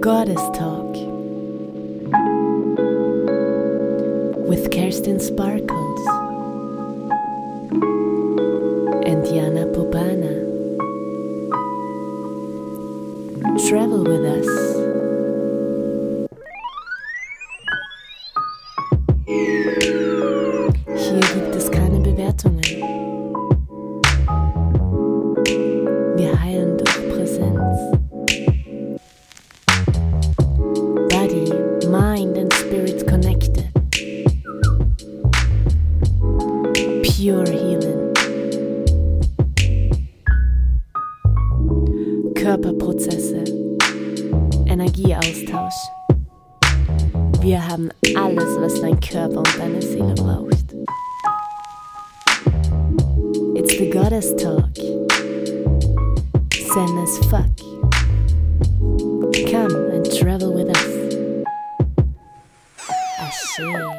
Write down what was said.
Goddess Talk with Kerstin Sparkles and Jana Popana. Travel with us. Pure healing. Körperprozesse. Energieaustausch. Wir haben alles, was dein Körper und deine Seele braucht. It's the Goddess Talk. Zen as fuck. Come and travel with us. Shit.